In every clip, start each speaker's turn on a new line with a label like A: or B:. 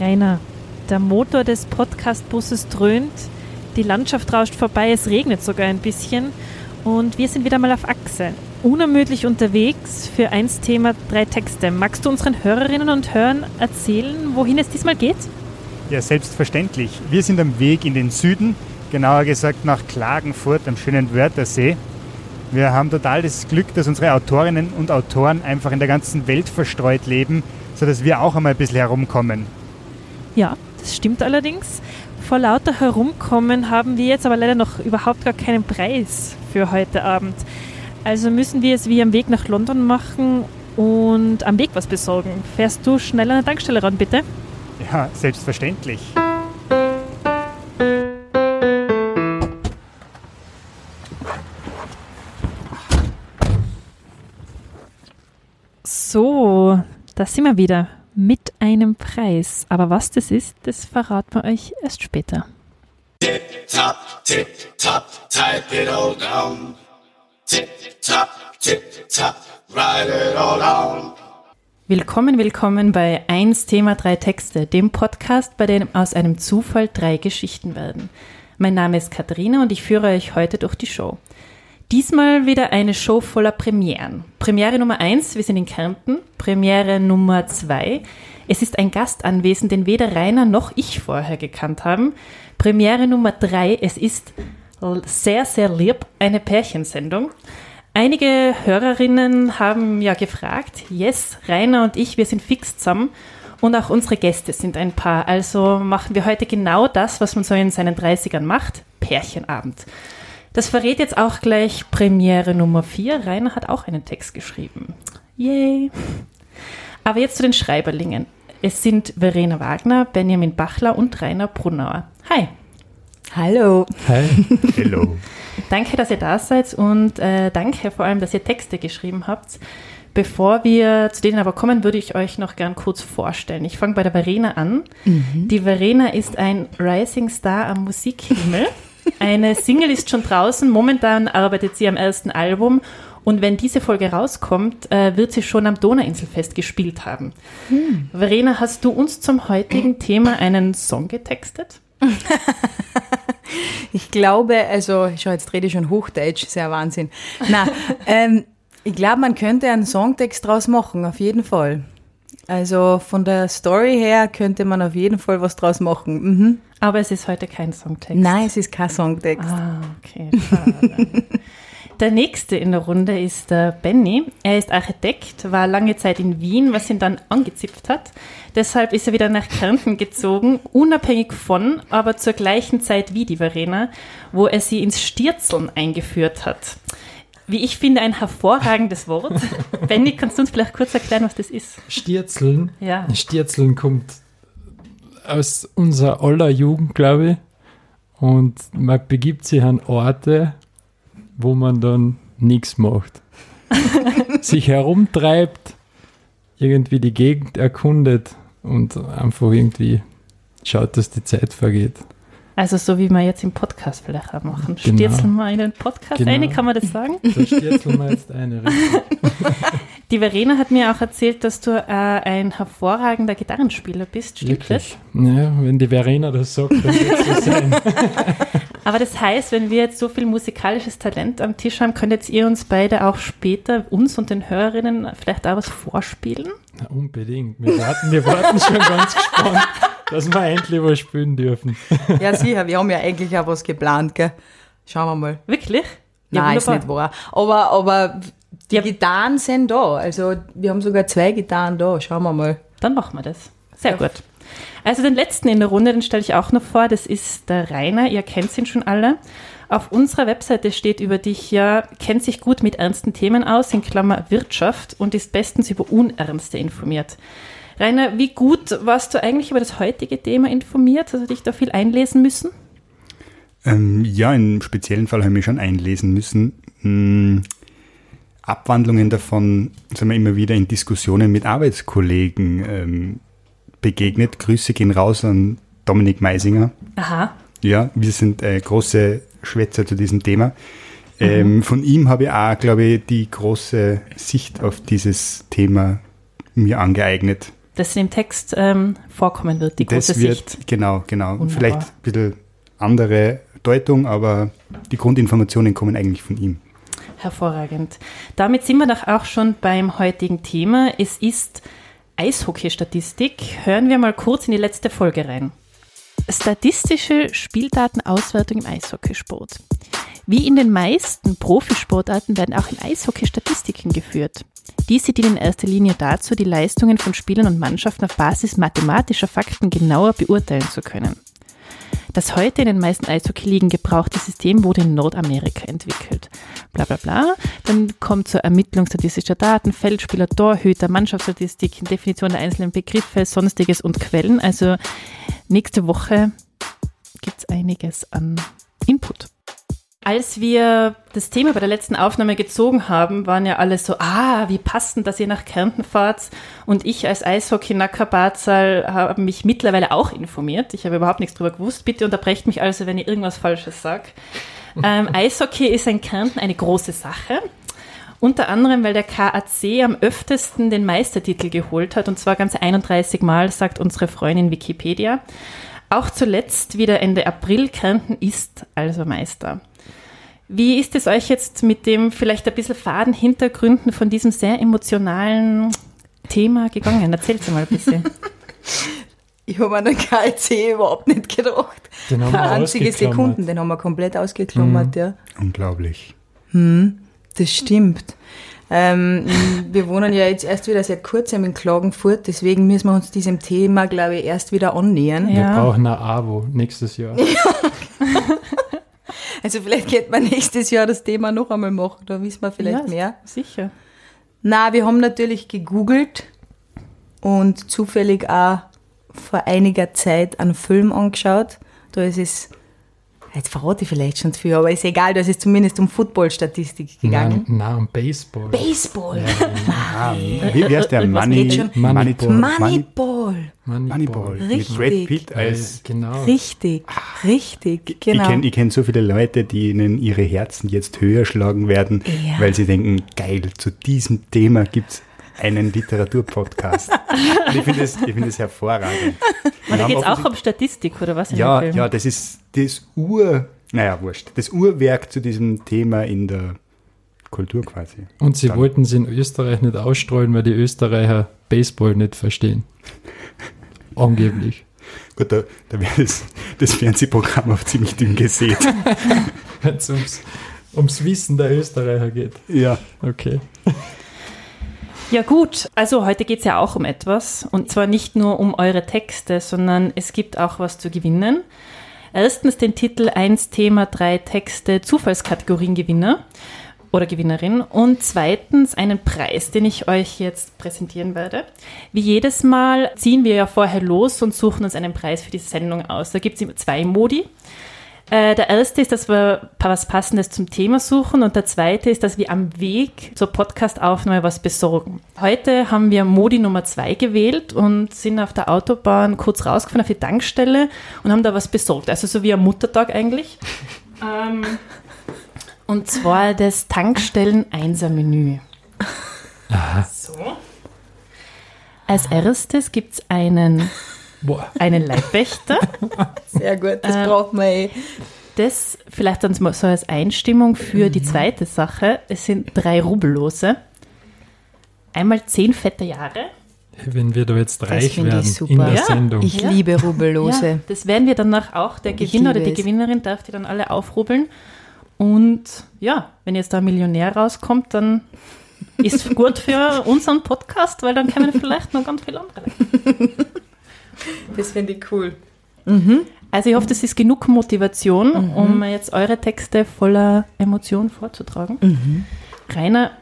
A: Rainer, der Motor des Podcast-Busses dröhnt, die Landschaft rauscht vorbei, es regnet sogar ein bisschen und wir sind wieder mal auf Achse. Unermüdlich unterwegs für eins Thema, drei Texte. Magst du unseren Hörerinnen und Hörern erzählen, wohin es diesmal geht?
B: Ja, selbstverständlich. Wir sind am Weg in den Süden, genauer gesagt nach Klagenfurt am schönen Wörthersee. Wir haben total das Glück, dass unsere Autorinnen und Autoren einfach in der ganzen Welt verstreut leben, sodass wir auch einmal ein bisschen herumkommen.
A: Ja, das stimmt allerdings. Vor lauter Herumkommen haben wir jetzt aber leider noch überhaupt gar keinen Preis für heute Abend. Also müssen wir es wie am Weg nach London machen und am Weg was besorgen. Fährst du schnell an der Tankstelle ran, bitte?
B: Ja, selbstverständlich.
A: So, da sind wir wieder mit einem Preis. Aber was das ist, das verraten wir euch erst später.
C: Tip top, tip top, type it all down. Tip tip top, write it all down.
A: Willkommen, willkommen bei 1 Thema 3 Texte, dem Podcast, bei dem aus einem Zufall drei Geschichten werden. Mein Name ist Katharina und ich führe euch heute durch die Show. Diesmal wieder eine Show voller Premieren. Premiere Nummer 1, wir sind in Kärnten. Premiere Nummer 2, es ist ein Gast anwesend, den weder Rainer noch ich vorher gekannt haben. Premiere Nummer 3, es ist sehr, sehr lieb, eine Pärchensendung. Einige Hörerinnen haben ja gefragt, yes, Rainer und ich, wir sind fix zusammen und auch unsere Gäste sind ein Paar. Also machen wir heute genau das, was man so in seinen 30ern macht, Pärchenabend. Das verrät jetzt auch gleich Premiere Nummer 4. Rainer hat auch einen Text geschrieben. Yay! Aber jetzt zu den Schreiberlingen. Es sind Verena Wagner, Benjamin Bachler und Rainer Brunauer. Hi!
D: Hallo.
B: Hi. Hello.
A: Danke, dass ihr da seid und äh, danke vor allem, dass ihr Texte geschrieben habt. Bevor wir zu denen aber kommen, würde ich euch noch gern kurz vorstellen. Ich fange bei der Verena an. Die Verena ist ein Rising Star am Musikhimmel. Eine Single ist schon draußen. Momentan arbeitet sie am ersten Album. Und wenn diese Folge rauskommt, äh, wird sie schon am Donauinselfest gespielt haben. Verena, hast du uns zum heutigen Thema einen Song getextet?
D: Ich glaube, also, schau, jetzt rede ich schon Hochdeutsch, sehr Wahnsinn. Na, ähm, ich glaube, man könnte einen Songtext draus machen, auf jeden Fall. Also von der Story her könnte man auf jeden Fall was draus machen. Mhm.
A: Aber es ist heute kein Songtext.
D: Nein, es ist kein Songtext.
A: Ah, okay. Der nächste in der Runde ist der Benny. Er ist Architekt, war lange Zeit in Wien, was ihn dann angezipft hat. Deshalb ist er wieder nach Kärnten gezogen, unabhängig von, aber zur gleichen Zeit wie die Verena, wo er sie ins Stierzeln eingeführt hat. Wie ich finde, ein hervorragendes Wort. Benny, kannst du uns vielleicht kurz erklären, was das ist?
E: Stierzeln.
A: Ja.
E: Stierzeln kommt aus unserer aller Jugend, glaube ich. Und man begibt sich an Orte, wo man dann nichts macht. sich herumtreibt, irgendwie die Gegend erkundet und einfach irgendwie schaut, dass die Zeit vergeht.
A: Also so wie wir jetzt im Podcast vielleicht auch machen.
E: Genau.
A: Stierzeln wir in den Podcast
E: Genau.
A: eine, kann man das sagen?
E: Da stierzeln wir jetzt eine.
A: Die Verena hat mir auch erzählt, dass du äh, ein hervorragender Gitarrenspieler bist. Stimmt das?
E: Wirklich. Ja, wenn die Verena das sagt, dann wird es so sein.
A: Aber das heißt, wenn wir jetzt so viel musikalisches Talent am Tisch haben, könntet ihr uns beide auch später, uns und den Hörerinnen, vielleicht auch was vorspielen?
E: Na, unbedingt. Wir warten, wir warten schon ganz gespannt, dass wir endlich was spielen dürfen.
D: Ja, sicher, wir haben ja eigentlich auch was geplant, gell? Schauen wir mal.
A: Wirklich?
D: Nein, ist nicht wahr. Aber, aber die
A: Ja.
D: Gitarren sind da. Also wir haben sogar zwei Gitarren da. Schauen wir mal.
A: Dann machen wir das. Sehr gut. Also den letzten in der Runde, den stelle ich auch noch vor, das ist der Rainer, ihr kennt ihn schon alle. Auf unserer Webseite steht über dich ja, kennt sich gut mit ernsten Themen aus, in Klammer Wirtschaft und ist bestens über Unernste informiert. Rainer, wie gut warst du eigentlich über das heutige Thema informiert? Hast du dich da viel einlesen müssen?
B: Ähm, ja, im speziellen Fall habe ich mich schon einlesen müssen. Hm,
F: Abwandlungen davon sind wir immer wieder in Diskussionen mit Arbeitskollegen ähm, begegnet. Grüße gehen raus an Dominik Meisinger.
A: Aha.
F: Ja, wir sind äh, große Schwätzer zu diesem Thema. Ähm, von ihm habe ich auch, glaube ich, die große Sicht auf dieses Thema mir angeeignet.
A: Das im Text ähm, vorkommen wird, die große
F: das wird,
A: Sicht.
F: genau, genau.
A: Wunderbar.
F: Vielleicht ein bisschen andere Deutung, aber die Grundinformationen kommen eigentlich von ihm.
A: Hervorragend. Damit sind wir doch auch schon beim heutigen Thema. Es ist Eishockey-Statistik. Hören wir mal kurz in die letzte Folge rein. Statistische Spieldatenauswertung im Eishockeysport. Wie in den meisten Profisportarten werden auch im Eishockey Statistiken geführt. Diese dienen in erster Linie dazu, die Leistungen von Spielern und Mannschaften auf Basis mathematischer Fakten genauer beurteilen zu können. Das heute in den meisten Eishockey-Ligen gebrauchte System wurde in Nordamerika entwickelt. Bla bla bla. Dann kommt zur Ermittlung statistischer Daten, Feldspieler, Torhüter, Mannschaftsstatistiken, Definition der einzelnen Begriffe, Sonstiges und Quellen. Also nächste Woche gibt es einiges an Input. Als wir das Thema bei der letzten Aufnahme gezogen haben, waren ja alle so, ah, wie passend, dass ihr nach Kärnten fahrt. Und ich als Eishockey-Nacker Barzal habe mich mittlerweile auch informiert. Ich habe überhaupt nichts drüber gewusst. Bitte unterbrecht mich also, wenn ich irgendwas Falsches sage. Ähm, Eishockey ist in Kärnten eine große Sache. Unter anderem, weil der KAC am öftesten den Meistertitel geholt hat, und zwar ganze 31 Mal, sagt unsere Freundin Wikipedia. Auch zuletzt, wieder Ende April, Kärnten ist also Meister. Wie ist es euch jetzt mit dem vielleicht ein bisschen faden Hintergründen von diesem sehr emotionalen Thema gegangen? Erzählt mal ein bisschen.
D: Ich habe an den KLC überhaupt nicht gedacht.
E: Den haben wir
D: einzige
E: ausgeklammert.
D: Sekunde, den haben wir komplett ausgeklammert, ja.
F: Unglaublich.
D: Das stimmt. Ähm, wir wohnen ja jetzt erst wieder seit kurzem in Klagenfurt, deswegen müssen wir uns diesem Thema, glaube ich, erst wieder annähern.
E: Wir
A: Ja.
E: brauchen ein Abo nächstes Jahr.
D: Also vielleicht könnte man nächstes Jahr das Thema noch einmal machen, da wissen wir vielleicht
A: ja,
D: mehr.
A: Sicher.
D: Na, wir haben natürlich gegoogelt und zufällig auch vor einiger Zeit einen Film angeschaut. Da ist es, jetzt verrate ich vielleicht schon zu viel, aber ist egal, da ist es zumindest um Football-Statistik gegangen.
E: Nein, nein, um Baseball.
D: Baseball.
F: Ah, wie, wie heißt der? Money? Moneyball.
D: Moneyball.
F: Moneyball. Mit
D: Richtig.
F: Brad Pitt als.
E: genau.
D: Richtig, richtig, genau.
F: Ich kenne kenn so viele Leute, die ihnen ihre Herzen jetzt höher schlagen werden,
D: Ja.
F: weil sie denken, geil, zu diesem Thema gibt es einen Literaturpodcast. Und ich finde es ich find es hervorragend.
A: Und da geht es auch um Statistik oder was in
F: Ja,
A: dem Film?
F: ja, das ist das Ur, naja, wurscht, das Urwerk zu diesem Thema in der Kultur quasi.
E: Und sie
F: Dann-
E: wollten es in Österreich nicht ausstrahlen, weil die Österreicher Baseball nicht verstehen. Angeblich.
F: Gut, da, da wäre das, das Fernsehprogramm auch ziemlich dünn gesät.
E: Wenn es ums, ums Wissen der Österreicher geht.
F: ja.
E: Okay.
A: Ja gut, also heute geht es ja auch um etwas und zwar nicht nur um eure Texte, sondern es gibt auch was zu gewinnen. Erstens den Titel 1 Thema 3 Texte Zufallskategoriengewinner oder Gewinnerin und zweitens einen Preis, den ich euch jetzt präsentieren werde. Wie jedes Mal ziehen wir ja vorher los und suchen uns einen Preis für die Sendung aus. Da gibt es zwei Modi. Äh, der erste ist, dass wir was Passendes zum Thema suchen und der zweite ist, dass wir am Weg zur Podcastaufnahme was besorgen. Heute haben wir Modi Nummer zwei gewählt und sind auf der Autobahn kurz rausgefahren auf die Tankstelle und haben da was besorgt. Also so wie am Muttertag eigentlich. ähm, und zwar das Tankstellen-Einser-Menü. So. Als erstes gibt es einen,
E: Boah.
A: einen Leibwächter.
D: Sehr gut, das
A: Äh,
D: braucht man eh.
A: Das vielleicht dann mal so als Einstimmung für die zweite Sache. Es sind drei Rubellose. Einmal zehn fette Jahre.
E: Wenn wir da jetzt reich
D: finde ich
E: werden
D: super.
E: in der
A: Ja,
E: Sendung.
D: Ich
A: Ja.
D: liebe Rubellose.
A: Ja, das werden wir danach auch. Der
D: Ich
A: Gewinner oder die
D: es.
A: Gewinnerin darf die dann alle aufrubbeln. Und ja, wenn jetzt da ein Millionär rauskommt, dann ist gut für unseren Podcast, weil dann können wir vielleicht noch ganz viel andere.
D: Das finde ich cool.
A: Also ich hoffe, das ist genug Motivation, um jetzt eure Texte voller Emotion vorzutragen. Rainer,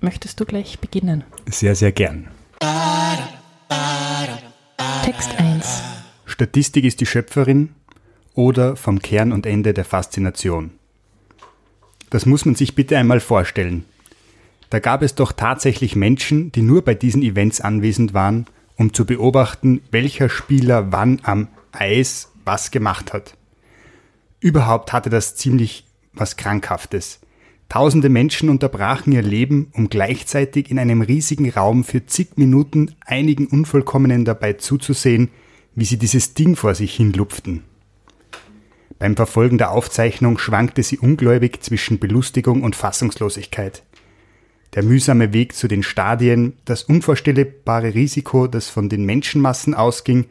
A: möchtest du gleich beginnen?
F: Sehr, sehr gern.
A: Text 1.
F: Statistik ist die Schöpferin oder vom Kern und Ende der Faszination. Das muss man sich bitte einmal vorstellen. Da gab es doch tatsächlich Menschen, die nur bei diesen Events anwesend waren, um zu beobachten, welcher Spieler wann am Eis was gemacht hat. Überhaupt hatte das ziemlich was Krankhaftes. Tausende Menschen unterbrachen ihr Leben, um gleichzeitig in einem riesigen Raum für zig Minuten einigen Unvollkommenen dabei zuzusehen, wie sie dieses Ding vor sich hinlupften. Beim Verfolgen der Aufzeichnung schwankte sie ungläubig zwischen Belustigung und Fassungslosigkeit. Der mühsame Weg zu den Stadien, das unvorstellbare Risiko, das von den Menschenmassen ausging,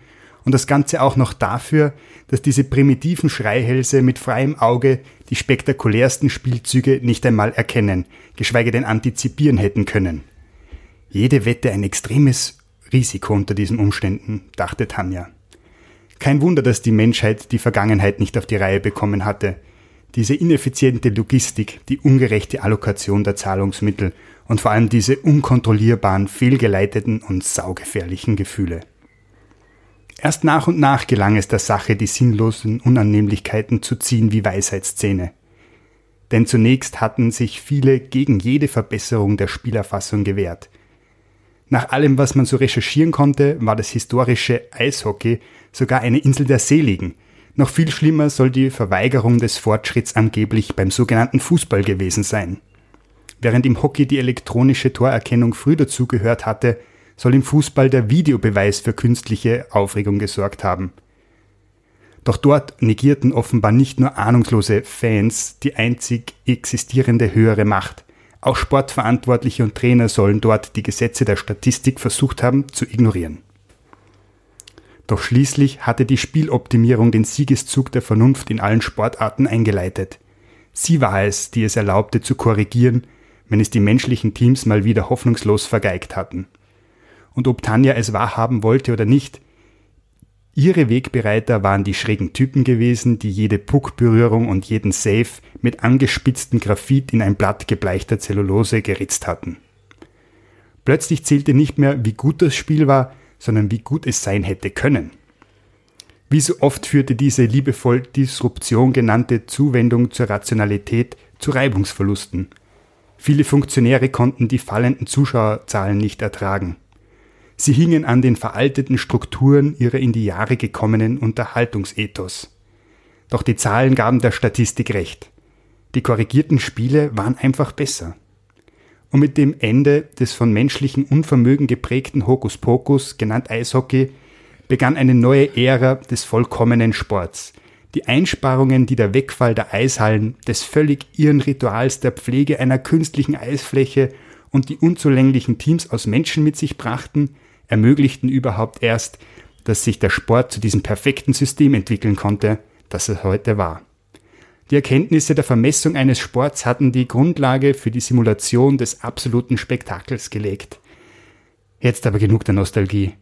F: und das Ganze auch noch dafür, dass diese primitiven Schreihälse mit freiem Auge die spektakulärsten Spielzüge nicht einmal erkennen, geschweige denn antizipieren hätten können. Jede Wette ein extremes Risiko unter diesen Umständen, dachte Tanja. Kein Wunder, dass die Menschheit die Vergangenheit nicht auf die Reihe bekommen hatte. Diese ineffiziente Logistik, die ungerechte Allokation der Zahlungsmittel und vor allem diese unkontrollierbaren, fehlgeleiteten und saugefährlichen Gefühle. Erst nach und nach gelang es der Sache, die sinnlosen Unannehmlichkeiten zu ziehen wie Weisheitszähne. Denn zunächst hatten sich viele gegen jede Verbesserung der Spielerfassung gewehrt. Nach allem, was man so recherchieren konnte, war das historische Eishockey sogar eine Insel der Seligen. Noch viel schlimmer soll die Verweigerung des Fortschritts angeblich beim sogenannten Fußball gewesen sein. Während im Hockey die elektronische Torerkennung früh dazugehört hatte, soll im Fußball der Videobeweis für künstliche Aufregung gesorgt haben. Doch dort negierten offenbar nicht nur ahnungslose Fans die einzig existierende höhere Macht. Auch Sportverantwortliche und Trainer sollen dort die Gesetze der Statistik versucht haben zu ignorieren. Doch schließlich hatte die Spieloptimierung den Siegeszug der Vernunft in allen Sportarten eingeleitet. Sie war es, die es erlaubte zu korrigieren, wenn es die menschlichen Teams mal wieder hoffnungslos vergeigt hatten und ob Tanja es wahrhaben wollte oder nicht. Ihre Wegbereiter waren die schrägen Typen gewesen, die jede Puckberührung und jeden Save mit angespitzten Graphit in ein Blatt gebleichter Zellulose geritzt hatten. Plötzlich zählte nicht mehr, wie gut das Spiel war, sondern wie gut es sein hätte können. Wie so oft führte diese liebevoll Disruption genannte Zuwendung zur Rationalität zu Reibungsverlusten. Viele Funktionäre konnten die fallenden Zuschauerzahlen nicht ertragen. Sie hingen an den veralteten Strukturen ihrer in die Jahre gekommenen Unterhaltungsethos. Doch die Zahlen gaben der Statistik recht. Die korrigierten Spiele waren einfach besser. Und mit dem Ende des von menschlichem Unvermögen geprägten Hokuspokus, genannt Eishockey, begann eine neue Ära des vollkommenen Sports. Die Einsparungen, die der Wegfall der Eishallen, des völlig irren Rituals der Pflege einer künstlichen Eisfläche und die unzulänglichen Teams aus Menschen mit sich brachten, ermöglichten überhaupt erst, dass sich der Sport zu diesem perfekten System entwickeln konnte, das er heute war. Die Erkenntnisse der Vermessung eines Sports hatten die Grundlage für die Simulation des absoluten Spektakels gelegt. Jetzt aber genug der Nostalgie.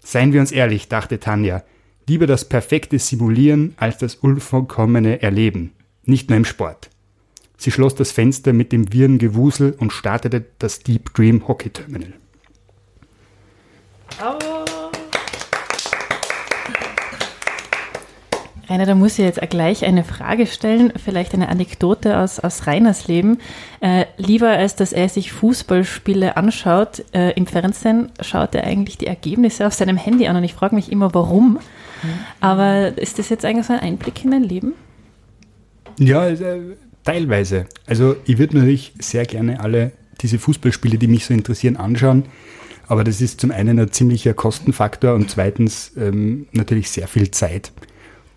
F: Seien wir uns ehrlich, dachte Tanja, lieber das perfekte Simulieren als das unvollkommene Erleben, nicht nur im Sport. Sie schloss das Fenster mit dem wirren Gewusel und startete das Deep Dream Hockey Terminal.
A: Bravo! Rainer, da muss ich jetzt gleich eine Frage stellen, vielleicht eine Anekdote aus, aus Rainers Leben. Äh, lieber als dass er sich Fußballspiele anschaut, äh, im Fernsehen schaut er eigentlich die Ergebnisse auf seinem Handy an und ich frage mich immer, warum. Mhm. Aber ist das jetzt eigentlich so ein Einblick in dein Leben?
F: Ja, äh, teilweise. Also ich würde natürlich sehr gerne alle diese Fußballspiele, die mich so interessieren, anschauen. Aber das ist zum einen ein ziemlicher Kostenfaktor und zweitens ähm, natürlich sehr viel Zeit.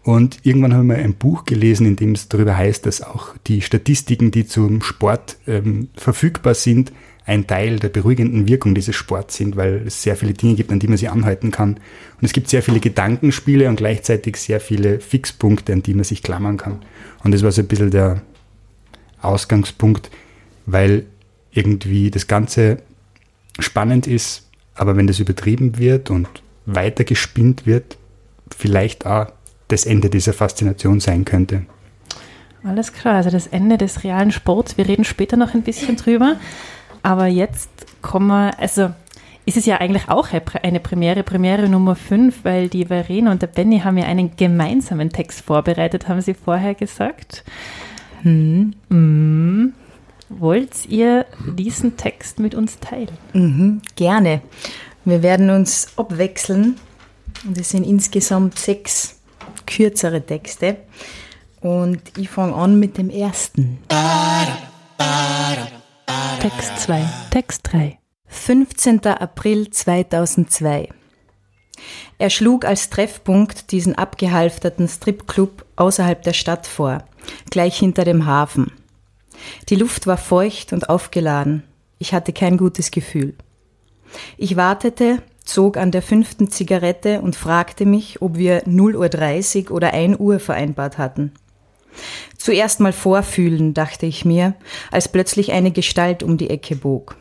F: Und irgendwann haben wir ein Buch gelesen, in dem es darüber heißt, dass auch die Statistiken, die zum Sport ähm, verfügbar sind, ein Teil der beruhigenden Wirkung dieses Sports sind, weil es sehr viele Dinge gibt, an die man sich anhalten kann. Und es gibt sehr viele Gedankenspiele und gleichzeitig sehr viele Fixpunkte, an die man sich klammern kann. Und das war so ein bisschen der Ausgangspunkt, weil irgendwie das Ganze spannend ist, aber wenn das übertrieben wird und weitergespinnt wird, vielleicht auch das Ende dieser Faszination sein könnte.
A: Alles klar, also das Ende des realen Sports. Wir reden später noch ein bisschen drüber. Aber jetzt kommen wir, also ist es ja eigentlich auch eine Premiere, Premiere Nummer 5, weil die Verena und der Benny haben ja einen gemeinsamen Text vorbereitet, haben sie vorher gesagt. Hm. Hm. wollt ihr diesen Text mit uns teilen?
D: Mhm, gerne. Wir werden uns abwechseln und es sind insgesamt sechs kürzere Texte. Und ich fange an mit dem ersten.
A: Text 2, Text 3.
D: 15. April 2002. Er schlug als Treffpunkt diesen abgehalfterten Stripclub außerhalb der Stadt vor, gleich hinter dem Hafen. Die Luft war feucht und aufgeladen. Ich hatte kein gutes Gefühl. Ich wartete, zog an der fünften Zigarette und fragte mich, ob wir 0.30 Uhr oder 1 Uhr vereinbart hatten. Zuerst mal vorfühlen, dachte ich mir, als plötzlich eine Gestalt um die Ecke bog.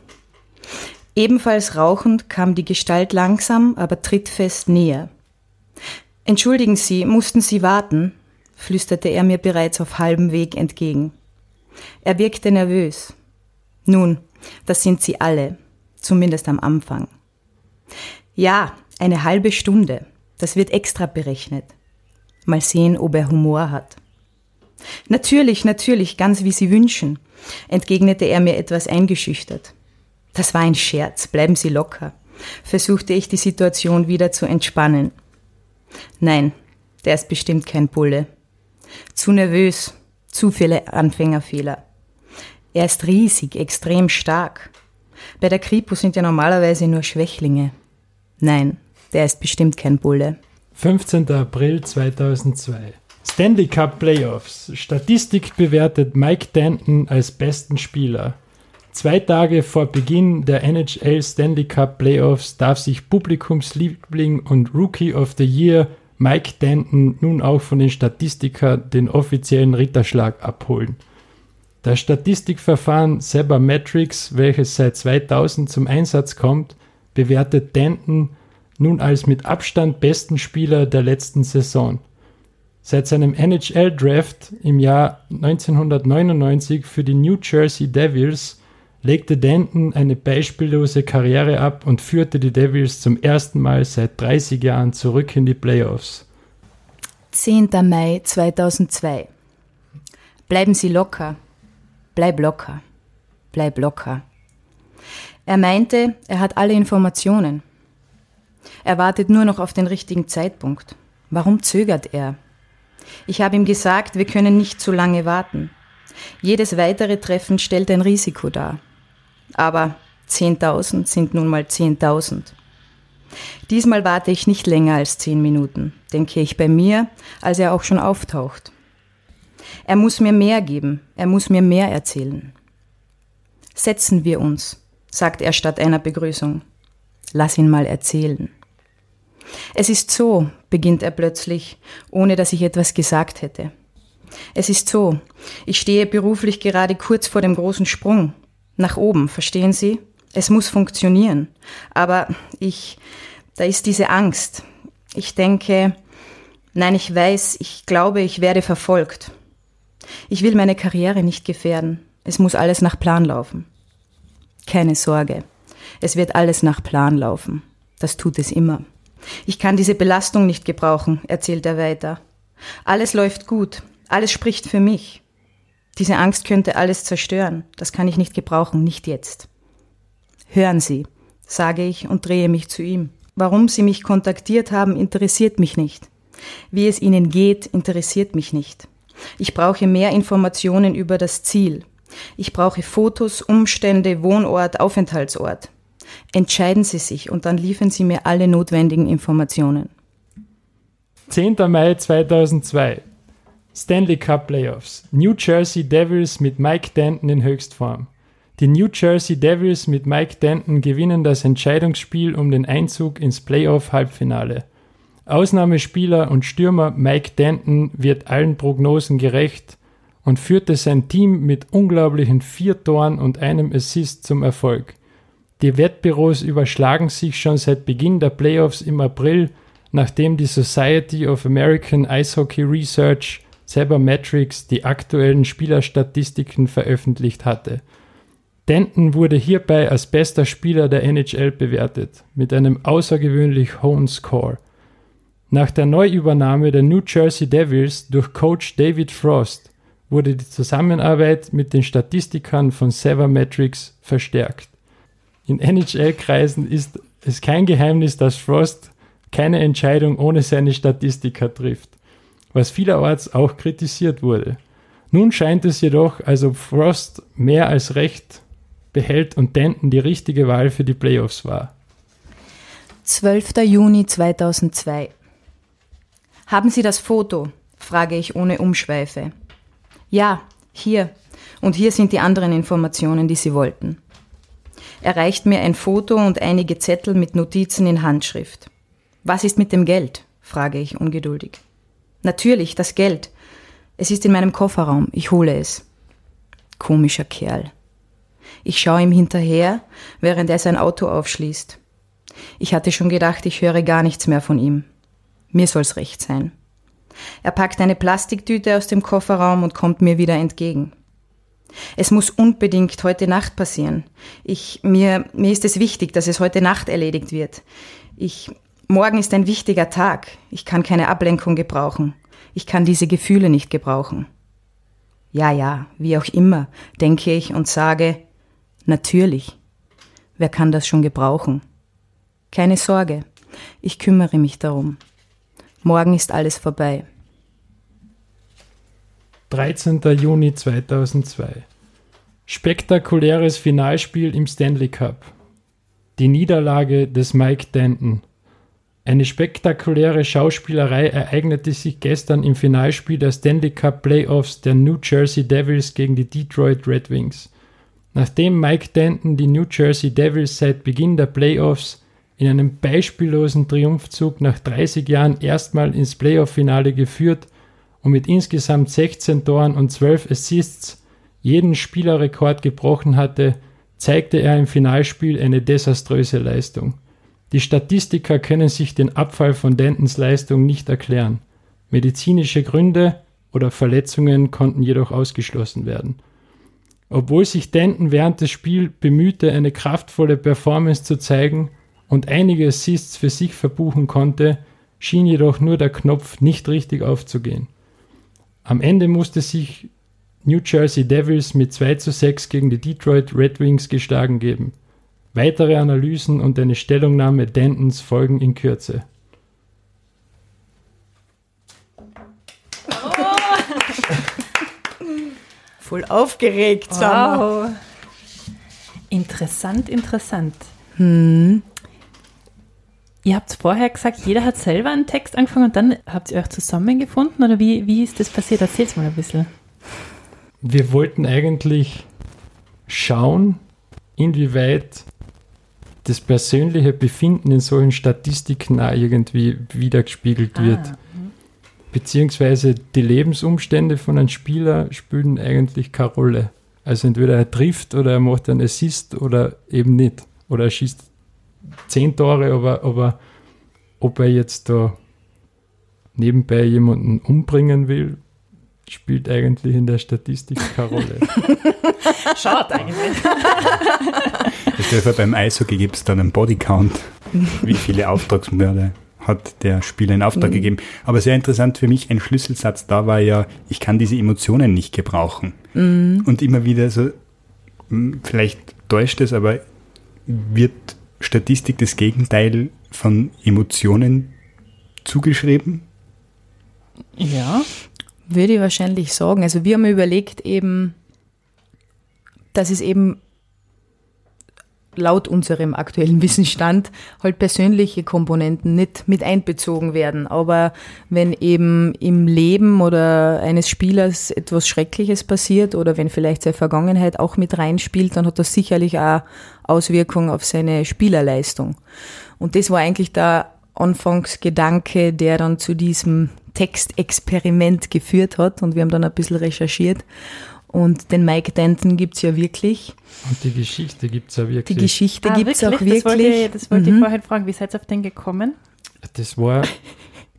D: Ebenfalls rauchend kam die Gestalt langsam, aber trittfest näher. Entschuldigen Sie, mussten Sie warten? flüsterte er mir bereits auf halbem Weg entgegen. Er wirkte nervös. Nun, das sind Sie alle, zumindest am Anfang. Ja, eine halbe Stunde, das wird extra berechnet. Mal sehen, ob er Humor hat. Natürlich, natürlich, ganz wie Sie wünschen, entgegnete er mir etwas eingeschüchtert. Das war ein Scherz, bleiben Sie locker, versuchte ich die Situation wieder zu entspannen. Nein, der ist bestimmt kein Bulle. Zu nervös, zu viele Anfängerfehler. Er ist riesig, extrem stark. Bei der Kripo sind ja normalerweise nur Schwächlinge. Nein, der ist bestimmt kein Bulle.
E: 15. April 2002. Stanley Cup Playoffs. Statistik bewertet Mike Danton als besten Spieler. Zwei Tage vor Beginn der NHL Stanley Cup Playoffs darf sich Publikumsliebling und Rookie of the Year Mike Danton nun auch von den Statistikern den offiziellen Ritterschlag abholen. Das Statistikverfahren Sabermetrics, welches seit 2000 zum Einsatz kommt, bewertet Danton nun als mit Abstand besten Spieler der letzten Saison. Seit seinem NHL-Draft im Jahr 1999 für die New Jersey Devils legte Denton eine beispiellose Karriere ab und führte die Devils zum ersten Mal seit 30 Jahren zurück in die Playoffs.
D: 10. Mai 2002. Bleiben Sie locker. Bleib locker. Bleib locker. Er meinte, er hat alle Informationen. Er wartet nur noch auf den richtigen Zeitpunkt. Warum zögert er? Ich habe ihm gesagt, wir können nicht zu lange warten. Jedes weitere Treffen stellt ein Risiko dar. Aber 10.000 sind nun mal 10.000. Diesmal warte ich nicht länger als 10 Minuten, denke ich bei mir, als er auch schon auftaucht. Er muss mir mehr geben, er muss mir mehr erzählen. Setzen wir uns, sagt er statt einer Begrüßung. Lass ihn mal erzählen. Es ist so, beginnt er plötzlich, ohne dass ich etwas gesagt hätte. Es ist so, ich stehe beruflich gerade kurz vor dem großen Sprung nach oben, verstehen Sie? Es muss funktionieren. Aber ich, da ist diese Angst. Ich denke, nein, ich weiß, ich glaube, ich werde verfolgt. Ich will meine Karriere nicht gefährden. Es muss alles nach Plan laufen. Keine Sorge. Es wird alles nach Plan laufen. Das tut es immer. Ich kann diese Belastung nicht gebrauchen, erzählt er weiter. Alles läuft gut. Alles spricht für mich. Diese Angst könnte alles zerstören. Das kann ich nicht gebrauchen, nicht jetzt. Hören Sie, sage ich und drehe mich zu ihm. Warum Sie mich kontaktiert haben, interessiert mich nicht. Wie es Ihnen geht, interessiert mich nicht. Ich brauche mehr Informationen über das Ziel. Ich brauche Fotos, Umstände, Wohnort, Aufenthaltsort. Entscheiden Sie sich und dann liefern Sie mir alle notwendigen Informationen.
E: 10. Mai 2002. Stanley Cup Playoffs. New Jersey Devils mit Mike Danton in Höchstform. Die New Jersey Devils mit Mike Danton gewinnen das Entscheidungsspiel um den Einzug ins Playoff-Halbfinale. Ausnahmespieler und Stürmer Mike Danton wird allen Prognosen gerecht und führte sein Team mit unglaublichen vier Toren und einem Assist zum Erfolg. Die Wettbüros überschlagen sich schon seit Beginn der Playoffs im April, nachdem die Society of American Ice Hockey Research Sabermetrics die aktuellen Spielerstatistiken veröffentlicht hatte. Denton wurde hierbei als bester Spieler der NHL bewertet, mit einem außergewöhnlich hohen Score. Nach der Neuübernahme der New Jersey Devils durch Coach David Frost wurde die Zusammenarbeit mit den Statistikern von Sabermetrics verstärkt. In NHL-Kreisen ist es kein Geheimnis, dass Frost keine Entscheidung ohne seine Statistiker trifft, was vielerorts auch kritisiert wurde. Nun scheint es jedoch, als ob Frost mehr als recht behält und Denton die richtige Wahl für die Playoffs war.
D: 12. Juni 2002. Haben Sie das Foto? frage ich ohne Umschweife. Ja, hier. Und hier sind die anderen Informationen, die Sie wollten. Er reicht mir ein Foto und einige Zettel mit Notizen in Handschrift. Was ist mit dem Geld? frage ich ungeduldig. Natürlich, das Geld. Es ist in meinem Kofferraum. Ich hole es. Komischer Kerl. Ich schaue ihm hinterher, während er sein Auto aufschließt. Ich hatte schon gedacht, ich höre gar nichts mehr von ihm. Mir soll's recht sein. Er packt eine Plastiktüte aus dem Kofferraum und kommt mir wieder entgegen. Es muss unbedingt heute Nacht passieren. Ich, mir, mir ist es wichtig, dass es heute Nacht erledigt wird. Ich, morgen ist ein wichtiger Tag. Ich kann keine Ablenkung gebrauchen. Ich kann diese Gefühle nicht gebrauchen. Ja, ja, wie auch immer, denke ich und sage, natürlich. Wer kann das schon gebrauchen? Keine Sorge, ich kümmere mich darum. Morgen ist alles vorbei.
E: 13. Juni 2002. Spektakuläres Finalspiel im Stanley Cup. Die Niederlage des Mike Denton. Eine spektakuläre Schauspielerei ereignete sich gestern im Finalspiel der Stanley Cup Playoffs der New Jersey Devils gegen die Detroit Red Wings. Nachdem Mike Denton die New Jersey Devils seit Beginn der Playoffs in einem beispiellosen Triumphzug nach 30 Jahren erstmal ins Playoff-Finale geführt und mit insgesamt 16 Toren und 12 Assists jeden Spielerrekord gebrochen hatte, zeigte er im Finalspiel eine desaströse Leistung. Die Statistiker können sich den Abfall von Dentons Leistung nicht erklären. Medizinische Gründe oder Verletzungen konnten jedoch ausgeschlossen werden. Obwohl sich Denton während des Spiels bemühte, eine kraftvolle Performance zu zeigen und einige Assists für sich verbuchen konnte, schien jedoch nur der Knopf nicht richtig aufzugehen. Am Ende musste sich New Jersey Devils mit 2 zu 6 gegen die Detroit Red Wings geschlagen geben. Weitere Analysen und eine Stellungnahme Dentons folgen in Kürze.
D: Voll aufgeregt,
A: Wow. Interessant, interessant.
D: Hm.
A: Ihr habt vorher gesagt, jeder hat selber einen Text angefangen und dann habt ihr euch zusammengefunden oder wie, wie ist das passiert? Erzähl's mal ein bisschen.
E: Wir wollten eigentlich schauen, inwieweit das persönliche Befinden in solchen Statistiken auch irgendwie wiedergespiegelt wird.
A: Ah,
E: Beziehungsweise die Lebensumstände von einem Spieler spielen eigentlich keine Rolle. Also entweder er trifft oder er macht einen Assist oder eben nicht. Oder er schießt zehn Tore, aber, aber ob er jetzt da nebenbei jemanden umbringen will, spielt eigentlich in der Statistik keine Rolle.
A: Schaut eigentlich.
F: Vor, beim Eishockey gibt es dann einen Bodycount. Wie viele Auftragsmörder hat der Spieler in Auftrag gegeben. Aber sehr interessant für mich, ein Schlüsselsatz da war ja, ich kann diese Emotionen nicht gebrauchen. Und immer wieder so, hm, vielleicht täuscht es, aber wird Statistik das Gegenteil von Emotionen zugeschrieben?
A: Ja.
D: Würde ich wahrscheinlich sagen. Also wir haben überlegt eben, dass es eben laut unserem aktuellen Wissensstand halt persönliche Komponenten nicht mit einbezogen werden. Aber wenn eben im Leben oder eines Spielers etwas Schreckliches passiert oder wenn vielleicht seine Vergangenheit auch mit reinspielt, dann hat das sicherlich auch Auswirkungen auf seine Spielerleistung. Und das war eigentlich der Anfangsgedanke, der dann zu diesem Textexperiment geführt hat und wir haben dann ein bisschen recherchiert. Und den Mike Denton gibt's ja wirklich.
E: Und die Geschichte gibt es ja
D: Die
E: wirklich.
D: Geschichte
A: Ah,
D: gibt's auch
A: Das wollte,
D: wirklich.
A: ich, das wollte
D: Mhm.
A: ich vorhin fragen. Wie seid ihr auf den gekommen?
E: Das war,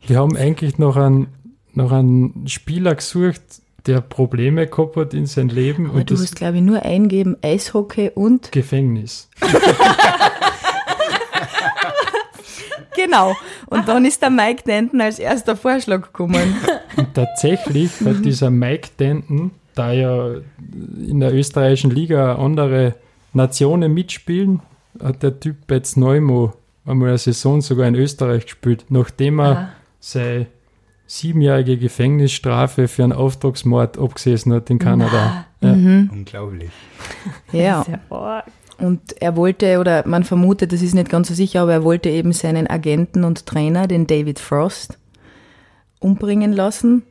E: wir haben eigentlich noch einen, noch einen Spieler gesucht, der Probleme gehabt hat in seinem Leben
D: Aber
E: und
D: du
E: das
D: hast, glaube ich, nur eingeben Eishockey und
E: Gefängnis.
D: genau. Und dann ist der Mike Denton als erster Vorschlag gekommen.
E: Und tatsächlich hat dieser Mike Denton, da ja in der österreichischen Liga andere Nationen mitspielen, hat der Typ jetzt Neumo einmal eine Saison sogar in Österreich gespielt, nachdem er
A: Ah.
E: seine siebenjährige Gefängnisstrafe für einen Auftragsmord abgesessen hat in Kanada. Ja.
F: Unglaublich.
D: Ja, und er wollte, oder man vermutet, das ist nicht ganz so sicher, aber er wollte eben seinen Agenten und Trainer, den David Frost, umbringen lassen.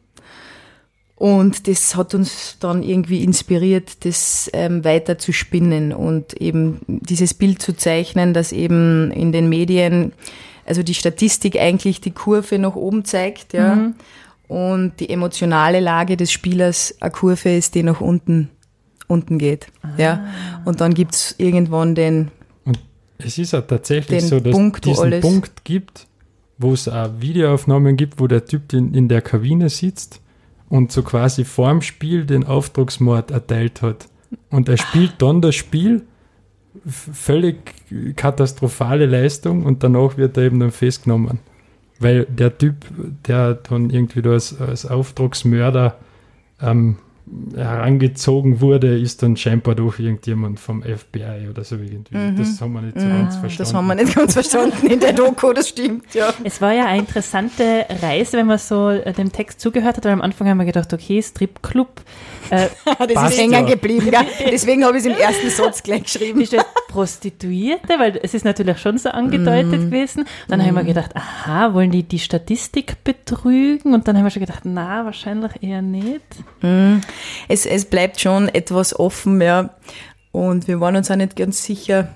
D: Und das hat uns dann irgendwie inspiriert, das ähm, weiter zu spinnen und eben dieses Bild zu zeichnen, dass eben in den Medien, also die Statistik eigentlich die Kurve nach oben zeigt, ja, und die emotionale Lage des Spielers eine Kurve ist, die nach unten, unten geht, ja. Und dann gibt's irgendwann den,
E: Es ist auch tatsächlich
D: Den
E: so, dass
D: Punkt, wo
E: diesen
D: alles-
E: Punkt gibt, wo es auch Videoaufnahmen gibt, wo der Typ in, in der Kabine sitzt und so quasi vorm Spiel den Auftragsmord erteilt hat. Und er spielt dann das Spiel, völlig katastrophale Leistung und danach wird er eben dann festgenommen. Weil der Typ, der dann irgendwie da als, als Auftragsmörder ähm, herangezogen wurde, ist dann scheinbar doch irgendjemand vom FBI oder so irgendwie. Das haben wir nicht so ganz verstanden.
D: Mhm. das haben wir nicht ganz verstanden in der Doku, das stimmt, ja.
A: Es war ja eine interessante Reise, wenn man so dem Text zugehört hat, weil am Anfang haben wir gedacht, okay, Stripclub. Äh,
D: Das
E: Passt
D: ist hängen
E: ja.
D: geblieben, gell? Deswegen habe ich es im ersten Satz gleich geschrieben.
A: ist das Prostituierte? Weil es ist natürlich schon so angedeutet
D: Mhm.
A: gewesen. Dann haben wir gedacht, aha, wollen die die Statistik betrügen? Und dann haben wir schon gedacht, na, wahrscheinlich eher nicht.
D: Es, es bleibt schon etwas offen, ja. Und wir waren uns auch nicht ganz sicher,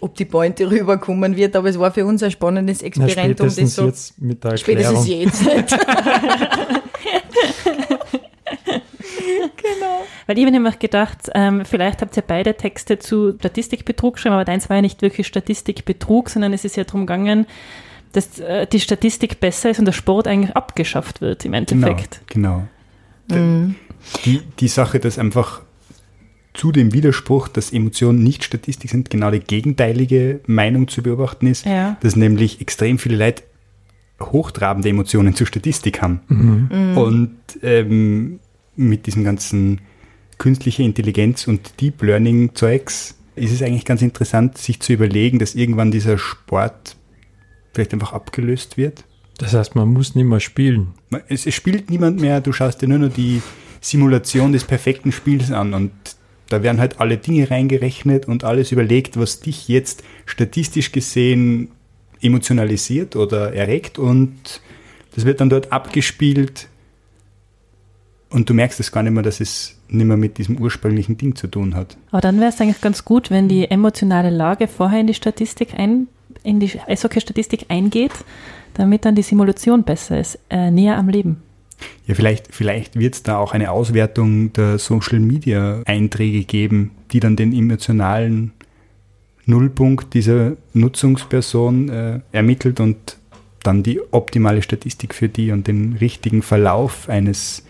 D: ob die Pointe rüberkommen wird, aber es war für uns ein spannendes
E: Na,
D: Experiment, um das
E: spätestens
D: so.
E: jetzt mit der Erklärung.
D: Spätestens jetzt nicht.
A: Weil ich habe nämlich gedacht, ähm, vielleicht habt ihr beide Texte zu Statistikbetrug geschrieben, aber deins war ja nicht wirklich Statistikbetrug, sondern es ist ja darum gegangen, dass äh, die Statistik besser ist und der Sport eigentlich abgeschafft wird im
F: Genau,
A: Endeffekt.
F: genau.
D: Mhm.
F: Die, die Sache, dass einfach zu dem Widerspruch, dass Emotionen nicht Statistik sind, genau die gegenteilige Meinung zu beobachten ist,
A: Ja.
F: dass nämlich extrem viele Leute hochtrabende Emotionen zur Statistik haben.
D: Mhm.
F: Und ähm, mit diesem ganzen künstliche Intelligenz und Deep Learning Zeugs ist es eigentlich ganz interessant, sich zu überlegen, dass irgendwann dieser Sport vielleicht einfach abgelöst wird.
E: Das heißt, man muss nicht mehr spielen.
F: Es, es spielt niemand mehr, du schaust dir nur noch die Simulation des perfekten Spiels an und da werden halt alle Dinge reingerechnet und alles überlegt, was dich jetzt statistisch gesehen emotionalisiert oder erregt und das wird dann dort abgespielt und du merkst es gar nicht mehr, dass es nicht mehr mit diesem ursprünglichen Ding zu tun hat.
A: Aber dann wäre es eigentlich ganz gut, wenn die emotionale Lage vorher in die Statistik ein, in die Eishockey-Statistik eingeht, damit dann die Simulation besser ist, äh, näher am Leben.
F: Ja, vielleicht, vielleicht wird es da auch eine Auswertung der Social Media Einträge geben, die dann den emotionalen Nullpunkt dieser Nutzungsperson äh, ermittelt und dann die optimale Statistik für die und den richtigen Verlauf eines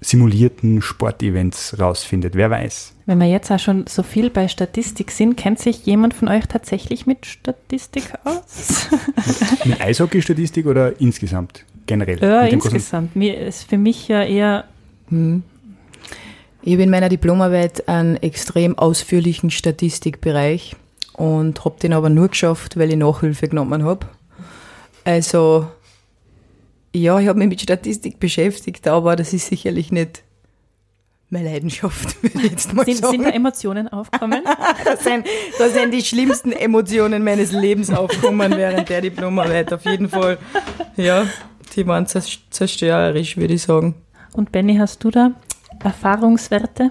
F: simulierten Sportevents rausfindet. Wer weiß.
A: Wenn wir jetzt auch schon so viel bei Statistik sind, kennt sich jemand von euch tatsächlich mit Statistik aus?
F: Mit Eishockey-Statistik oder insgesamt? Generell?
A: Ja, insgesamt. Mir ist für mich ja eher
D: Ich habe in meiner Diplomarbeit einen extrem ausführlichen Statistikbereich und habe den aber nur geschafft, weil ich Nachhilfe genommen habe. Also, ja, ich habe mich mit Statistik beschäftigt, aber das ist sicherlich nicht meine Leidenschaft, würde ich jetzt mal
A: sind, sind da. Emotionen aufkommen.
D: Da sind, da sind die schlimmsten Emotionen meines Lebens aufgekommen während der Diplomarbeit, auf jeden Fall. Ja, die waren zers- zerstörerisch, würde ich sagen.
A: Und Benny, hast du da Erfahrungswerte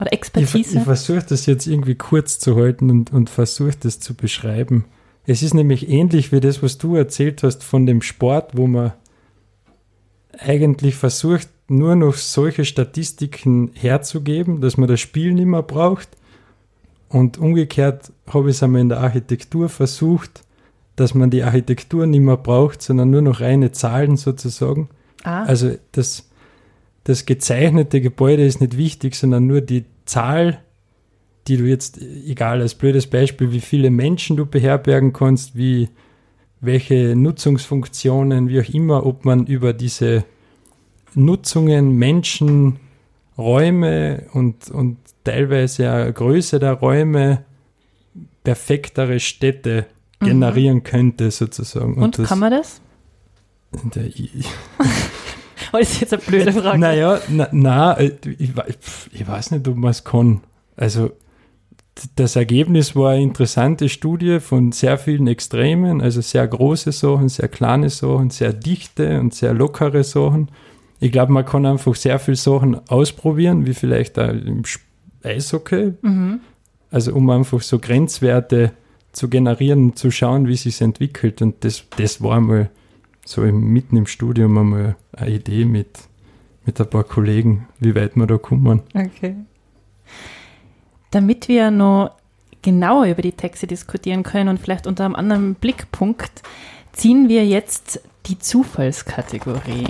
A: oder
E: Ich,
A: Expertise?
E: ich versuche das jetzt irgendwie kurz zu halten und, und versuche das zu beschreiben. Es ist nämlich ähnlich wie das, was du erzählt hast von dem Sport, wo man eigentlich versucht, nur noch solche Statistiken herzugeben, dass man das Spiel nicht mehr braucht. Und umgekehrt habe ich es einmal in der Architektur versucht, dass man die Architektur nicht mehr braucht, sondern nur noch reine Zahlen sozusagen.
A: ah,
E: Also das, das gezeichnete Gebäude ist nicht wichtig, sondern nur die Zahl, die du jetzt, egal als blödes Beispiel, wie viele Menschen du beherbergen kannst, wie welche Nutzungsfunktionen, wie auch immer, ob man über diese Nutzungen, Menschen, Räume und, und teilweise auch Größe der Räume perfektere Städte generieren könnte, sozusagen.
A: Und,
E: das,
A: kann man das?
E: der,
A: Oh, das ist jetzt eine blöde Frage.
E: Naja, na, na, äh, ich, ich weiß nicht, ob man es kann. Also das Ergebnis war eine interessante Studie von sehr vielen Extremen, also sehr große Sachen, sehr kleine Sachen, sehr dichte und sehr lockere Sachen. Ich glaube, man kann einfach sehr viele Sachen ausprobieren, wie vielleicht auch im Eishockey. Also um einfach so Grenzwerte zu generieren und zu schauen, wie sich entwickelt. Und das, das war mal so im, mitten im Studium einmal eine Idee mit, mit ein paar Kollegen, wie weit wir da kommen.
A: Okay. Damit wir noch genauer über die Texte diskutieren können und vielleicht unter einem anderen Blickpunkt, ziehen wir jetzt die Zufallskategorie.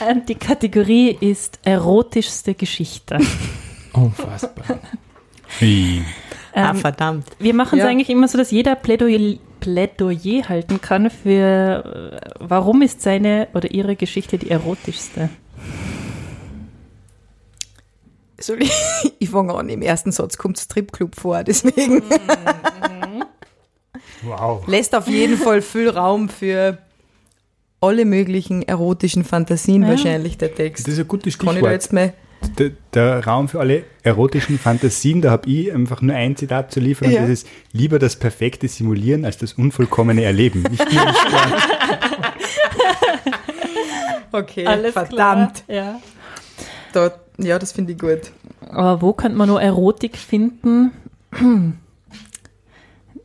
A: Ähm, Die Kategorie ist erotischste Geschichte.
E: Unfassbar.
D: Ah,
A: Ähm,
D: verdammt.
A: wir machen es
D: Ja.
A: eigentlich immer so, dass jeder Plädoyer, Plädoyer halten kann für, äh, warum ist seine oder ihre Geschichte die erotischste.
D: Soll ich, ich fange an, im ersten Satz kommt Stripclub vor, deswegen
F: Wow.
D: lässt auf jeden Fall viel Raum für alle möglichen erotischen Fantasien
A: Ja.
D: wahrscheinlich der Text.
F: Das ist ein gutes
D: Kann ich da
F: Stichwort.
D: jetzt mal
F: Der, der Raum für alle erotischen Fantasien, da habe ich einfach nur ein Zitat zu liefern
D: Ja.
F: und das ist lieber das perfekte Simulieren als das unvollkommene Erleben. Im Sport.
D: Okay, verdammt.
A: Ja.
D: Da, ja, das finde ich gut.
A: Aber wo könnte man nur Erotik finden?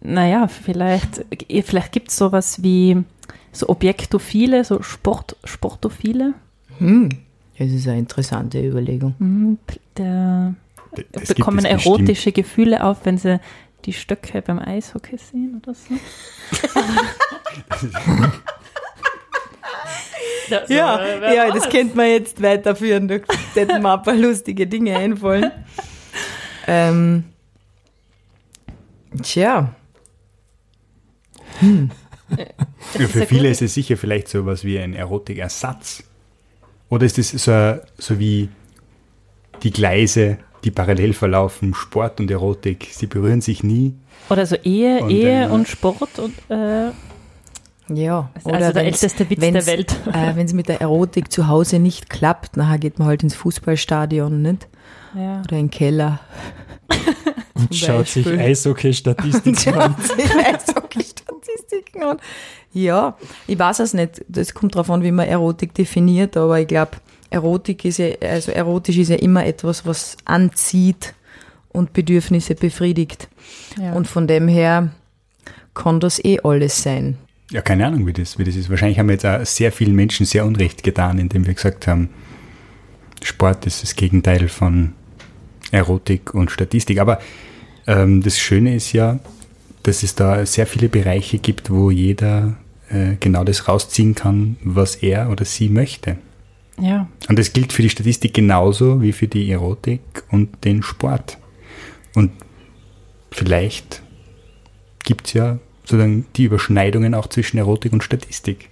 A: naja, vielleicht, vielleicht gibt es sowas wie so Objektophile, so Sport, Sportophile.
D: Hm. Das ist eine interessante Überlegung.
A: Hm, Der
F: Das gibt
A: bekommen
F: es bestimmt.
A: erotische Gefühle auf, wenn sie die Stöcke beim Eishockey sehen oder so.
D: Ja, ja das könnte man jetzt weiterführen. Da hätten mir ein paar lustige Dinge einfallen. ähm, tja,
F: Ja, für viele ist es sicher vielleicht so was wie ein Erotikersatz. Oder ist es so, so wie die Gleise, die parallel verlaufen, Sport und Erotik, sie berühren sich nie.
A: Oder so Ehe,
F: Und
A: Ehe
F: dann-
A: und Sport und äh,
D: ja.
A: also der
D: wenn's-
A: älteste Witz der Welt.
D: Äh, Wenn es mit der Erotik zu Hause nicht klappt, nachher geht man halt ins Fußballstadion, nicht?
A: Ja.
D: Oder in den Keller.
E: Und schaut sich. Eishockey-Statistiken an.
D: Statistiken an. Ja, ich weiß es nicht. Das kommt darauf an, wie man Erotik definiert, aber ich glaube, Erotik ist ja, also erotisch ist ja immer etwas, was anzieht und Bedürfnisse befriedigt.
A: Ja.
D: Und von dem her kann das eh alles sein.
F: Ja, keine Ahnung, wie das, wie das ist. Wahrscheinlich haben wir jetzt auch sehr vielen Menschen sehr Unrecht getan, indem wir gesagt haben, Sport ist das Gegenteil von Erotik und Statistik. Aber ähm, das Schöne ist ja, dass es da sehr viele Bereiche gibt, wo jeder äh, genau das rausziehen kann, was er oder sie möchte.
A: ja.
F: Und das gilt für die Statistik genauso wie für die Erotik und den Sport. Und vielleicht gibt es ja sozusagen die Überschneidungen auch zwischen Erotik und Statistik.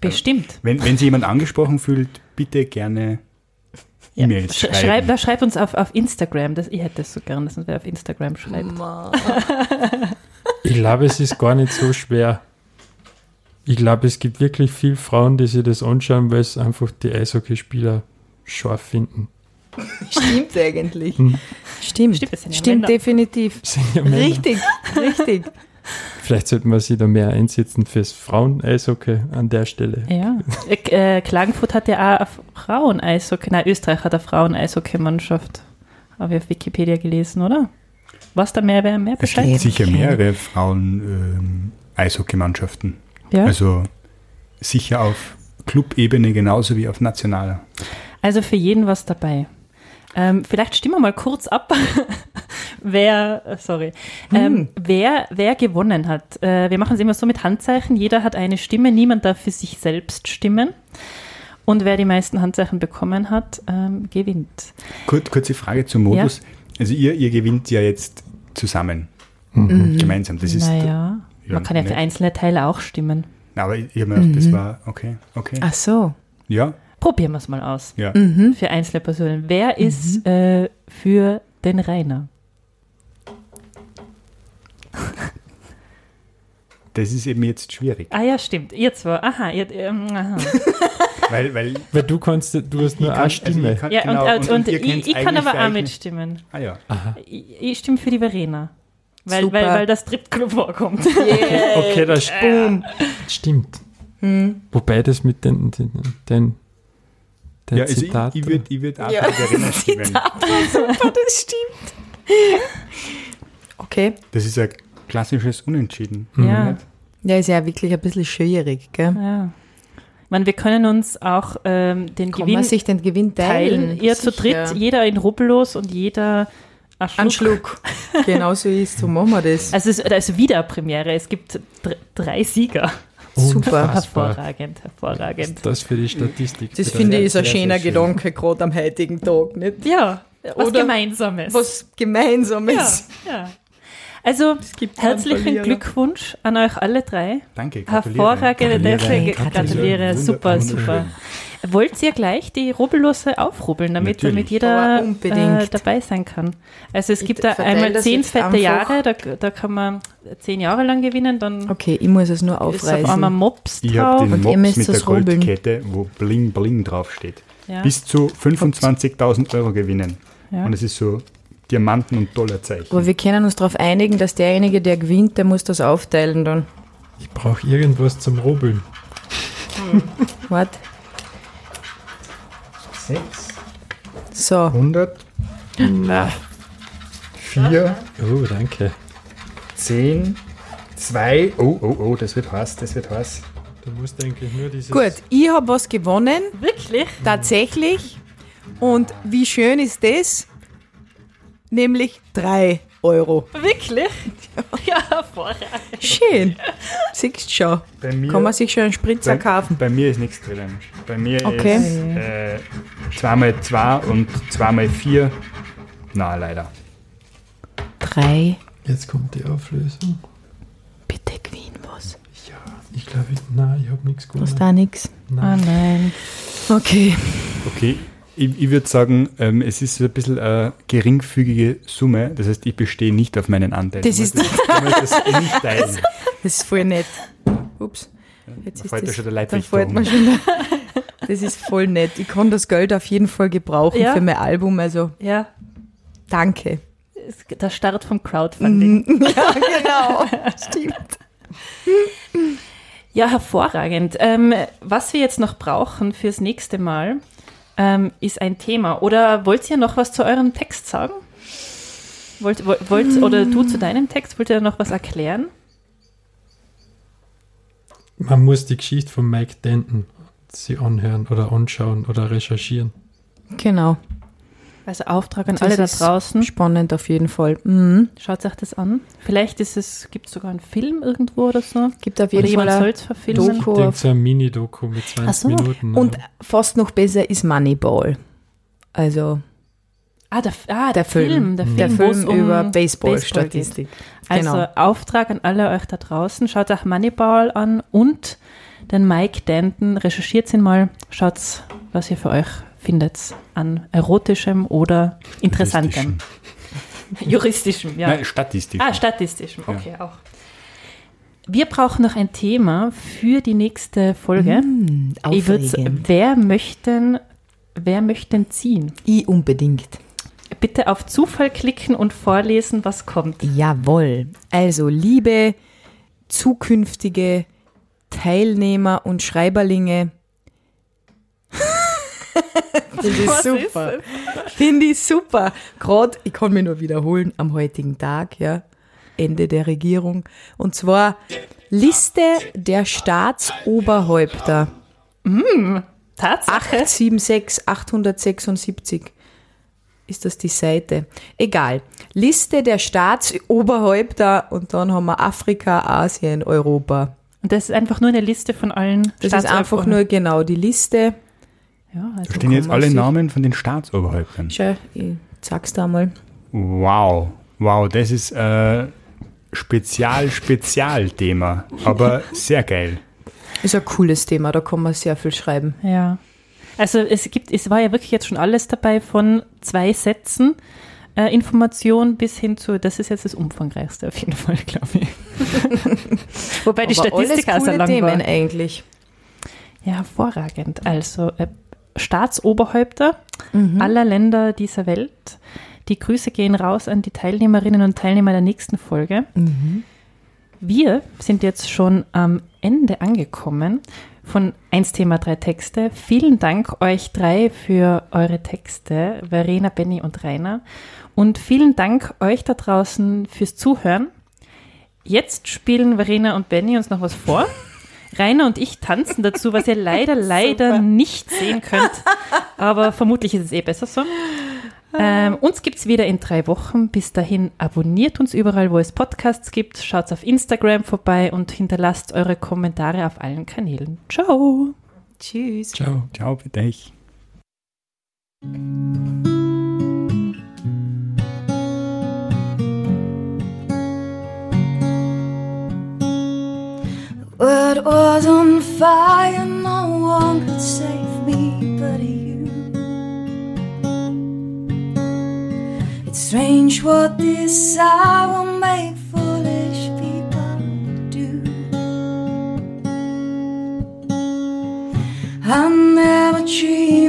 A: Bestimmt.
F: Wenn, wenn sich jemand angesprochen fühlt, bitte gerne
A: Ja.
F: E-Mails
A: Sch-
F: schreiben.
A: Schreib, da schreibt uns auf, auf Instagram. Das, ich hätte es so gern, dass uns wer auf Instagram schreibt.
E: Ich glaube, es ist gar nicht so schwer. Ich glaube, es gibt wirklich viele Frauen, die sich das anschauen, weil es einfach die Eishockeyspieler scharf finden.
D: Stimmt eigentlich.
E: Hm.
D: Stimmt.
A: Stimmt, ja
D: Stimmt definitiv.
E: Ja.
D: Richtig, richtig.
E: Vielleicht sollte man sich da mehr einsetzen fürs Frauen-Eishockey an der Stelle.
A: Ja. Äh, Klagenfurt hat ja auch Frauen-Eishockey, nein, Österreich hat eine Frauen-Eishockey-Mannschaft. Habe ich auf Wikipedia gelesen, oder? Was da mehr, wer mehr
F: Es
A: Bescheid?
F: gibt sicher mehrere Frauen-Eishockeymannschaften.
A: Ja.
F: Also sicher auf Clubebene genauso wie auf nationaler.
A: Also für jeden was dabei. Ähm, vielleicht stimmen wir mal kurz ab, wer, äh, sorry, ähm, wer, wer gewonnen hat. Äh, wir machen es immer so mit Handzeichen. Jeder hat eine Stimme, niemand darf für sich selbst stimmen. Und wer die meisten Handzeichen bekommen hat, ähm, gewinnt.
F: Kur kurze Frage zum Modus. Also ihr, ihr gewinnt ja jetzt zusammen. Gemeinsam. Das ist.
A: naja,
F: ja,
A: man kann ja für einzelne Teile auch stimmen.
F: Na, aber ich habe mir gedacht, das war okay, okay.
D: Ach so.
F: Ja,
A: Probieren wir es mal aus.
F: ja.
A: Für einzelne Personen. Wer ist äh, für den Rainer?
F: Das ist eben jetzt schwierig.
A: Ah ja, stimmt. Ihr zwei. Aha, ihr, ähm, aha.
F: Weil, weil
E: Weil du kannst, du hast nur
F: ich
E: eine Stimme.
F: Also ich kann,
A: Ja,
F: genau,
A: und, und, und,
F: ihr
A: ich, ich kann aber auch mitstimmen.
F: Ah ja.
A: Ich, ich stimme für die Verena. Weil,
D: Super.
A: weil, weil das Stripclub vorkommt.
E: Okay, das stimmt. Stimmt. Wobei das mit den, den, den, den
F: Ja, also ich,
E: Zitaten.
F: ich würde ich würd auch ja. Verena stimmen.
D: Super, das stimmt. Okay.
F: Das ist ein klassisches Unentschieden.
A: Ja.
F: Nicht?
D: Ja, ist ja wirklich ein bisschen schwierig, gell?
A: ja. Ich meine, wir können uns auch ähm, den
D: Kann
A: Gewinn
D: man sich den Gewinn
A: teilen.
D: teilen?
A: Ihr zu dritt, jeder in Rubbellos und jeder ein Schluck.
D: Schluck. genau so ist, so machen wir das.
A: Also es ist also wieder Premiere. Es gibt dr drei Sieger.
D: Super.
A: Hervorragend, hervorragend.
E: Das für die Statistik.
D: Das finde ich ist ein schöner
F: schön.
D: Gedanke, gerade am heutigen Tag, nicht?
A: Ja, was
D: Oder
A: Gemeinsames.
D: Was
A: ja,
D: Gemeinsames.
A: ja. Also herzlichen. Glückwunsch an euch alle drei.
F: Danke, gratuliere.
A: Hervorragende
E: Gratuliere.
A: Dächer. Gratuliere,
F: Wunder-
A: super, super. Wollt ihr gleich die Rubbellose aufrubbeln, damit,
F: Natürlich.
A: damit jeder äh, dabei sein kann? Also es
D: Ich
A: gibt da
D: verteile
A: einmal zehn fette. Jahre, da, da kann man zehn Jahre lang gewinnen, dann
D: Okay, ich muss es nur
A: ist auf
D: aufreißen.
A: einmal Mops
F: Ich habe
A: drauf.
F: den Mops mit der
D: rubbeln.
F: Goldkette, wo Bling Bling draufsteht.
A: Ja.
F: Bis zu 25.000 Euro gewinnen.
A: Ja.
F: Und es ist so Diamanten- und Dollarzeichen.
D: Aber wir können uns darauf einigen, dass derjenige, der gewinnt, der muss das aufteilen dann.
E: Ich brauche irgendwas zum Rubbeln.
D: Warte.
F: 6,
D: So.
F: 100, 4,
E: Oh, danke.
F: 10, 2, oh, oh, oh, das wird heiß, das wird heiß.
E: Du musst eigentlich nur dieses.
D: Gut, ich habe was gewonnen,
A: Wirklich?
D: tatsächlich. Und wie schön ist das? Nämlich 3 Euro.
A: Wirklich? Ja, hervorragend.
D: Schön. Siehst du schon.
F: Bei mir,
D: Kann man sich schon einen Spritzer
F: bei,
D: kaufen.
F: bei mir ist nichts drinnen. Bei mir
D: Okay.
F: ist äh, 2x2 und 2x4. Na, leider.
D: 3.
E: Jetzt kommt die Auflösung.
D: Bitte gewinn was.
E: Ja, ich glaube, ich, nein, ich habe nichts
D: Was
E: gewonnen.
D: da nix.
A: Ah
E: Nein.
A: nein.
D: Okay.
F: Okay, ich, ich würde sagen, ähm, es ist ein bisschen eine geringfügige Summe. Das heißt, ich bestehe nicht auf meinen Anteil.
D: Das ist-
F: das, das nicht teilen.
D: Das ist voll nett. Ups. Jetzt
F: Da
D: ist
F: fällt
D: das,
F: schon der
D: da
F: Leibwächter
D: fällt
F: um.
D: mir schon der, Das ist voll nett. Ich kann das Geld auf jeden Fall gebrauchen
A: Ja.
D: für mein Album. Also
A: Ja,
D: danke.
A: der Start vom Crowdfunding.
D: Ja, genau. Stimmt.
A: Ja, hervorragend. Ähm, was wir jetzt noch brauchen fürs nächste Mal, ähm, ist ein Thema. Oder wollt ihr noch was zu eurem Text sagen? Wollt, wollt, wollt oder du zu deinem Text, wollt ihr noch was erklären?
E: Man muss die Geschichte von Mike Denton sie anhören oder anschauen oder recherchieren.
D: Genau.
A: Also Auftrag an
D: Das
A: alle da draußen.
D: Spannend auf jeden Fall. Mhm.
A: Schaut euch das an. Vielleicht ist es, gibt es sogar einen Film irgendwo oder so.
D: Gibt auf
A: Oder
D: jeden
A: jemand
D: Fall
A: soll
D: ein
A: es verfilmen.
D: Doku.
E: Ich denke, so ein Mini-Doku mit 20
A: Ach so.
E: Minuten.
D: Und
E: ja.
D: fast noch besser ist Moneyball. Also
A: Ah, der, ah,
D: der Film.
A: Der Film,
D: der
A: wo es
D: Film
A: um
D: über
A: Baseball
D: Baseball-Statistik.
A: Also
D: Genau.
A: Auftrag an alle euch da draußen. Schaut euch Moneyball an und den Mike Danton. Recherchiert ihn mal. Schaut, was ihr für euch findet an erotischem oder interessantem. Juristischem, ja.
F: Nein, Statistik.
A: Ah, statistischem, okay, auch. Wir brauchen noch ein Thema für die nächste Folge. ich würd's,
D: Aufregend.
A: wer möchten, wer möchten ziehen?
D: Ich unbedingt.
A: Bitte auf Zufall klicken und vorlesen, was kommt.
D: Jawohl. Also, liebe zukünftige Teilnehmer und Schreiberlinge. Finde ich super. Finde ich super. Gerade, ich kann mich nur wiederholen, am heutigen Tag, ja, Ende der Regierung. Und zwar Liste der Staatsoberhäupter.
A: Tatsache.
D: 876, 876 ist das die Seite. Egal. Liste der Staatsoberhäupter und dann haben wir Afrika, Asien, Europa.
A: Und das ist einfach nur eine Liste von allen
D: Das ist einfach nur genau die Liste.
A: Ja, also
F: Da stehen jetzt alle Namen von den Staatsoberhäuptern.
D: Schau, ich sag's da mal.
F: Wow, wow, das ist äh, Spezial-Spezialthema, aber sehr geil.
G: Ist ein cooles Thema, da kann man sehr viel schreiben.
A: Ja. Also es gibt, es war ja wirklich jetzt schon alles dabei von zwei Sätzen äh, Information bis hin zu, das ist jetzt das umfangreichste auf jeden Fall, glaube ich. Wobei die
G: Aber
A: Statistik auch
G: alles coole
A: lang
G: Themen
A: war.
G: eigentlich.
A: Ja, hervorragend. Also äh, Staatsoberhäupter
G: Mhm.
A: aller Länder dieser Welt. Die Grüße gehen raus an die Teilnehmerinnen und Teilnehmer der nächsten Folge.
G: Mhm.
A: Wir sind jetzt schon am Ende angekommen von 1 Thema 3 Texte. Vielen Dank euch drei für eure Texte, Verena, Benny und Rainer. Und vielen Dank euch da draußen fürs Zuhören. Jetzt spielen Verena und Benny uns noch was vor. Rainer und ich tanzen dazu, was ihr leider, leider nicht sehen könnt. Aber vermutlich ist es eh besser so. Ähm, uns gibt es wieder in drei Wochen. Bis dahin abonniert uns überall, wo es Podcasts gibt. Schaut auf Instagram vorbei und hinterlasst eure Kommentare auf allen Kanälen. Ciao!
G: Tschüss.
E: Ciao.
F: Ciao, bitte ich.
D: World was on fire, no one could save me but you. It's strange what this hour make foolish people do. I never dreamed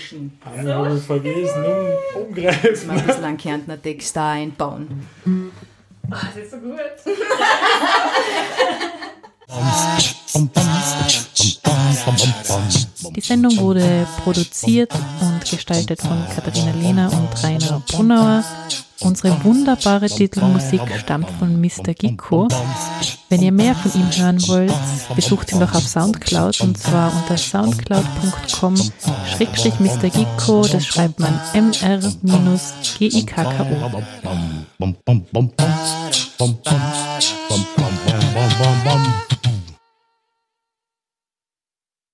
D: Fischen. Einmal so.
E: vergessen, um, umgreifen.
G: Mal ein bisschen einen Kärntner Text da einbauen. Oh, das ist so gut.
A: Die Sendung wurde produziert und gestaltet von Katharina Lehner und Rainer Brunauer. Unsere wunderbare Titelmusik stammt von Mr. Gicko. Wenn ihr mehr von ihm hören wollt, besucht ihn doch auf Soundcloud und zwar unter soundcloud.com Mr. Gicko, das schreibt man mr-gikko.